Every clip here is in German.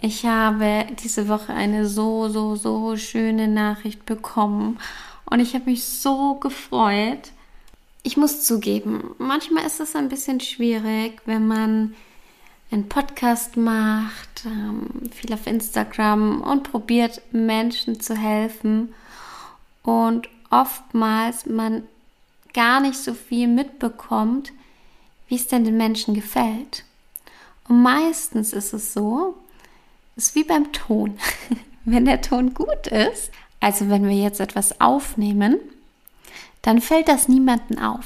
Ich habe diese Woche eine so, so, so schöne Nachricht bekommen und ich habe mich so gefreut. Ich muss zugeben, manchmal ist es ein bisschen schwierig, wenn man einen Podcast macht, ähm, viel auf Instagram und probiert Menschen zu helfen und oftmals man gar nicht so viel mitbekommt, wie es denn den Menschen gefällt. Und meistens ist es so, ist wie beim Ton. wenn der Ton gut ist, also wenn wir jetzt etwas aufnehmen, dann fällt das niemanden auf.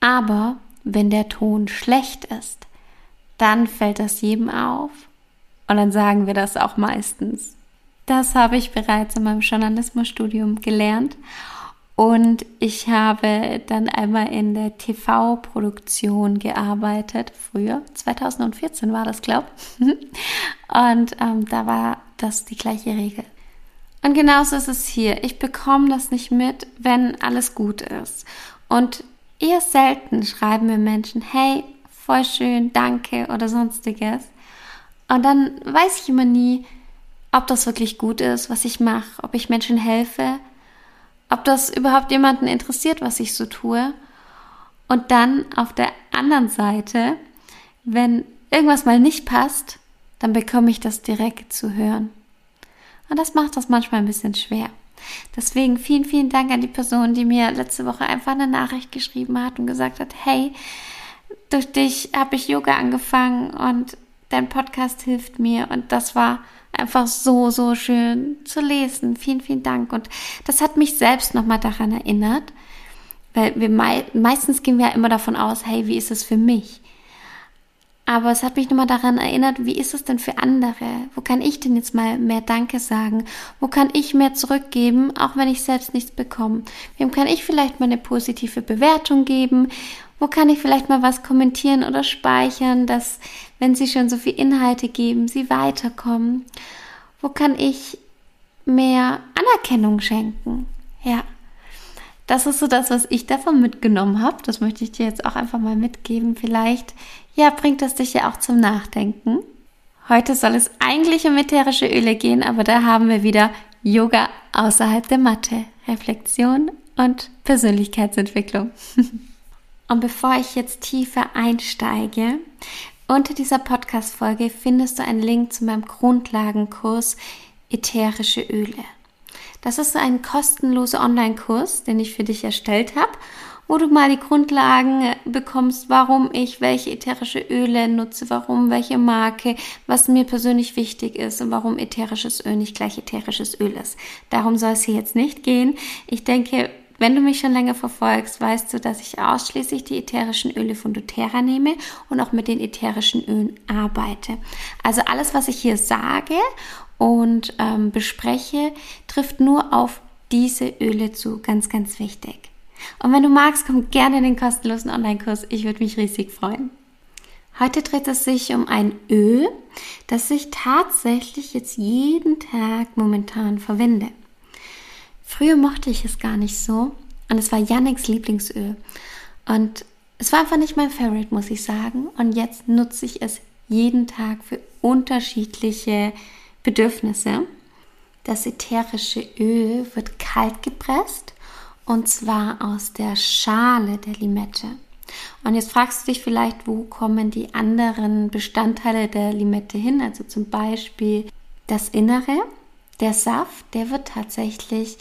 Aber wenn der Ton schlecht ist, dann fällt das jedem auf. Und dann sagen wir das auch meistens. Das habe ich bereits in meinem Journalismusstudium gelernt. Und ich habe dann einmal in der TV-Produktion gearbeitet, früher, 2014 war das, glaube ich. Und ähm, da war das die gleiche Regel. Und genauso ist es hier. Ich bekomme das nicht mit, wenn alles gut ist. Und eher selten schreiben mir Menschen, hey, voll schön, danke oder sonstiges. Und dann weiß ich immer nie, ob das wirklich gut ist, was ich mache, ob ich Menschen helfe ob das überhaupt jemanden interessiert, was ich so tue. Und dann auf der anderen Seite, wenn irgendwas mal nicht passt, dann bekomme ich das direkt zu hören. Und das macht das manchmal ein bisschen schwer. Deswegen vielen, vielen Dank an die Person, die mir letzte Woche einfach eine Nachricht geschrieben hat und gesagt hat, hey, durch dich habe ich Yoga angefangen und dein Podcast hilft mir. Und das war einfach so, so schön zu lesen. Vielen, vielen Dank. Und das hat mich selbst nochmal daran erinnert, weil wir mei meistens gehen wir ja immer davon aus, hey, wie ist es für mich? Aber es hat mich nochmal daran erinnert, wie ist es denn für andere? Wo kann ich denn jetzt mal mehr Danke sagen? Wo kann ich mehr zurückgeben, auch wenn ich selbst nichts bekomme? Wem kann ich vielleicht mal eine positive Bewertung geben? Wo kann ich vielleicht mal was kommentieren oder speichern, dass, wenn sie schon so viel Inhalte geben, sie weiterkommen? Wo kann ich mehr Anerkennung schenken? Ja. Das ist so das, was ich davon mitgenommen habe. Das möchte ich dir jetzt auch einfach mal mitgeben. Vielleicht, ja, bringt das dich ja auch zum Nachdenken. Heute soll es eigentlich um ätherische Öle gehen, aber da haben wir wieder Yoga außerhalb der Matte, Reflexion und Persönlichkeitsentwicklung. Und bevor ich jetzt tiefer einsteige, unter dieser Podcast-Folge findest du einen Link zu meinem Grundlagenkurs Ätherische Öle. Das ist ein kostenloser Online-Kurs, den ich für dich erstellt habe, wo du mal die Grundlagen bekommst, warum ich welche ätherische Öle nutze, warum welche Marke, was mir persönlich wichtig ist und warum ätherisches Öl nicht gleich ätherisches Öl ist. Darum soll es hier jetzt nicht gehen. Ich denke, wenn du mich schon länger verfolgst, weißt du, dass ich ausschließlich die ätherischen Öle von doTERRA nehme und auch mit den ätherischen Ölen arbeite. Also alles, was ich hier sage und ähm, bespreche, trifft nur auf diese Öle zu. Ganz, ganz wichtig. Und wenn du magst, komm gerne in den kostenlosen Online-Kurs. Ich würde mich riesig freuen. Heute dreht es sich um ein Öl, das ich tatsächlich jetzt jeden Tag momentan verwende. Früher mochte ich es gar nicht so und es war Yannicks Lieblingsöl. Und es war einfach nicht mein Favorite, muss ich sagen. Und jetzt nutze ich es jeden Tag für unterschiedliche Bedürfnisse. Das ätherische Öl wird kalt gepresst und zwar aus der Schale der Limette. Und jetzt fragst du dich vielleicht, wo kommen die anderen Bestandteile der Limette hin? Also zum Beispiel das Innere, der Saft, der wird tatsächlich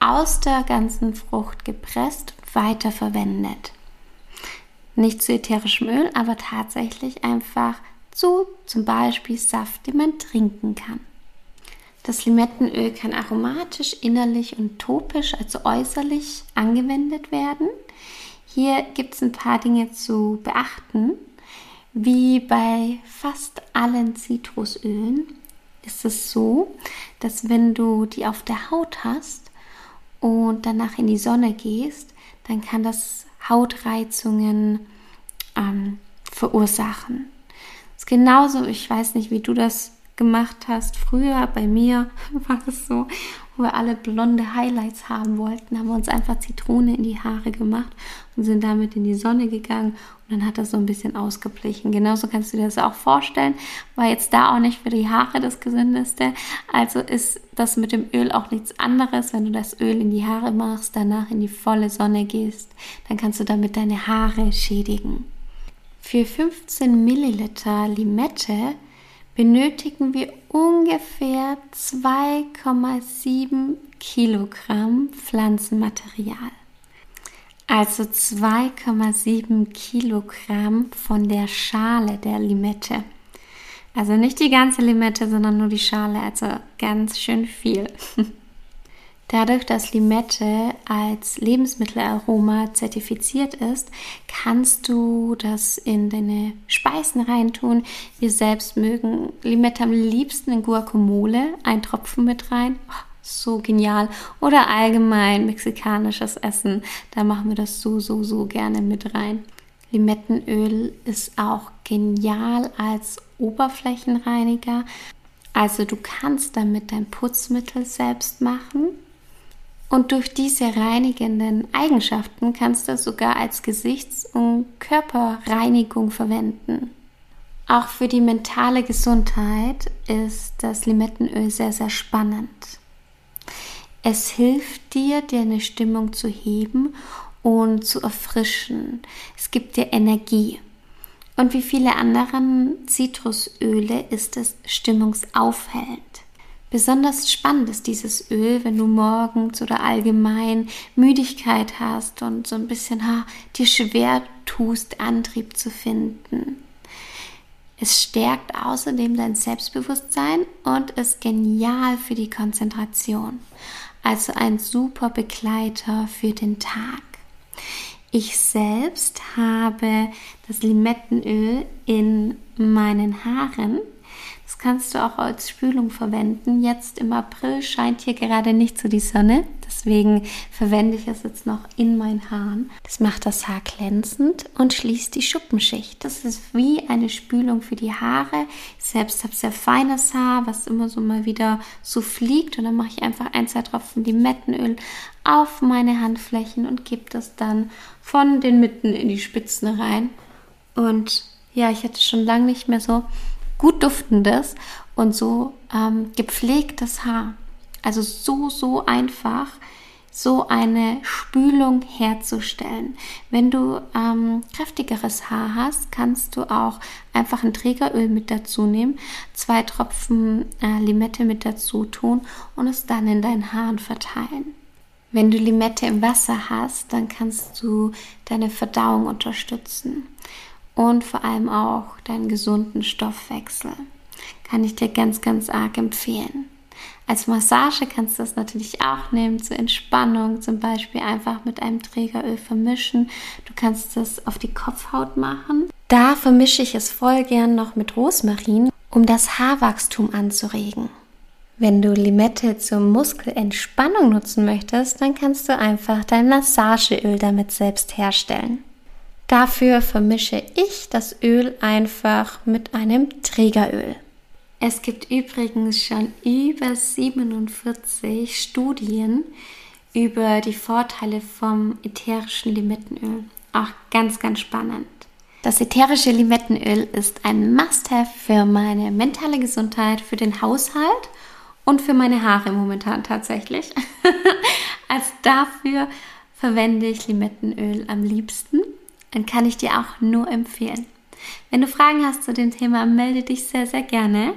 aus der ganzen Frucht gepresst, weiterverwendet. Nicht zu ätherischem Öl, aber tatsächlich einfach zu zum Beispiel Saft, den man trinken kann. Das Limettenöl kann aromatisch, innerlich und topisch, also äußerlich, angewendet werden. Hier gibt es ein paar Dinge zu beachten. Wie bei fast allen Zitrusölen ist es so, dass wenn du die auf der Haut hast und danach in die Sonne gehst, dann kann das Hautreizungen ähm, verursachen. Das ist genauso, ich weiß nicht, wie du das gemacht hast. Früher bei mir war es so, wo wir alle blonde Highlights haben wollten, haben wir uns einfach Zitrone in die Haare gemacht und sind damit in die Sonne gegangen und dann hat das so ein bisschen ausgeblichen. Genauso kannst du dir das auch vorstellen. War jetzt da auch nicht für die Haare das Gesündeste. Also ist das mit dem Öl auch nichts anderes. Wenn du das Öl in die Haare machst, danach in die volle Sonne gehst, dann kannst du damit deine Haare schädigen. Für 15 Milliliter Limette benötigen wir ungefähr 2,7 Kilogramm Pflanzenmaterial. Also 2,7 Kilogramm von der Schale der Limette. Also nicht die ganze Limette, sondern nur die Schale, also ganz schön viel. Dadurch, dass Limette als Lebensmittelaroma zertifiziert ist, kannst du das in deine Speisen reintun. Wir selbst mögen Limette am liebsten in Guacamole, ein Tropfen mit rein. Oh, so genial. Oder allgemein mexikanisches Essen, da machen wir das so, so, so gerne mit rein. Limettenöl ist auch genial als Oberflächenreiniger. Also du kannst damit dein Putzmittel selbst machen und durch diese reinigenden Eigenschaften kannst du sogar als Gesichts- und Körperreinigung verwenden. Auch für die mentale Gesundheit ist das Limettenöl sehr, sehr spannend. Es hilft dir, deine Stimmung zu heben und zu erfrischen. Es gibt dir Energie. Und wie viele anderen Zitrusöle ist es stimmungsaufhellend. Besonders spannend ist dieses Öl, wenn du morgens oder allgemein Müdigkeit hast und so ein bisschen ha, dir schwer tust, Antrieb zu finden. Es stärkt außerdem dein Selbstbewusstsein und ist genial für die Konzentration. Also ein super Begleiter für den Tag. Ich selbst habe das Limettenöl in meinen Haaren das kannst du auch als Spülung verwenden. Jetzt im April scheint hier gerade nicht so die Sonne. Deswegen verwende ich es jetzt noch in meinen Haaren. Das macht das Haar glänzend und schließt die Schuppenschicht. Das ist wie eine Spülung für die Haare. Ich selbst habe sehr feines Haar, was immer so mal wieder so fliegt. Und dann mache ich einfach ein, zwei Tropfen Limettenöl auf meine Handflächen und gebe das dann von den Mitten in die Spitzen rein. Und ja, ich hatte schon lange nicht mehr so gut duftendes und so ähm, gepflegtes Haar. Also so, so einfach, so eine Spülung herzustellen. Wenn du ähm, kräftigeres Haar hast, kannst du auch einfach ein Trägeröl mit dazu nehmen, zwei Tropfen äh, Limette mit dazu tun und es dann in deinen Haaren verteilen. Wenn du Limette im Wasser hast, dann kannst du deine Verdauung unterstützen und vor allem auch deinen gesunden Stoffwechsel. Kann ich dir ganz, ganz arg empfehlen. Als Massage kannst du das natürlich auch nehmen, zur Entspannung zum Beispiel einfach mit einem Trägeröl vermischen. Du kannst das auf die Kopfhaut machen. Da vermische ich es voll gern noch mit Rosmarin, um das Haarwachstum anzuregen. Wenn du Limette zur Muskelentspannung nutzen möchtest, dann kannst du einfach dein Massageöl damit selbst herstellen. Dafür vermische ich das Öl einfach mit einem Trägeröl. Es gibt übrigens schon über 47 Studien über die Vorteile vom ätherischen Limettenöl. Auch ganz, ganz spannend. Das ätherische Limettenöl ist ein Must-Have für meine mentale Gesundheit, für den Haushalt und für meine Haare momentan tatsächlich. also dafür verwende ich Limettenöl am liebsten dann kann ich dir auch nur empfehlen. Wenn du Fragen hast zu dem Thema, melde dich sehr, sehr gerne.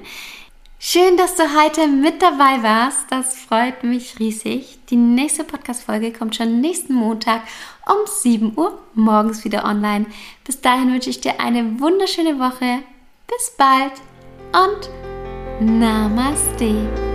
Schön, dass du heute mit dabei warst. Das freut mich riesig. Die nächste Podcast-Folge kommt schon nächsten Montag um 7 Uhr morgens wieder online. Bis dahin wünsche ich dir eine wunderschöne Woche. Bis bald und Namaste.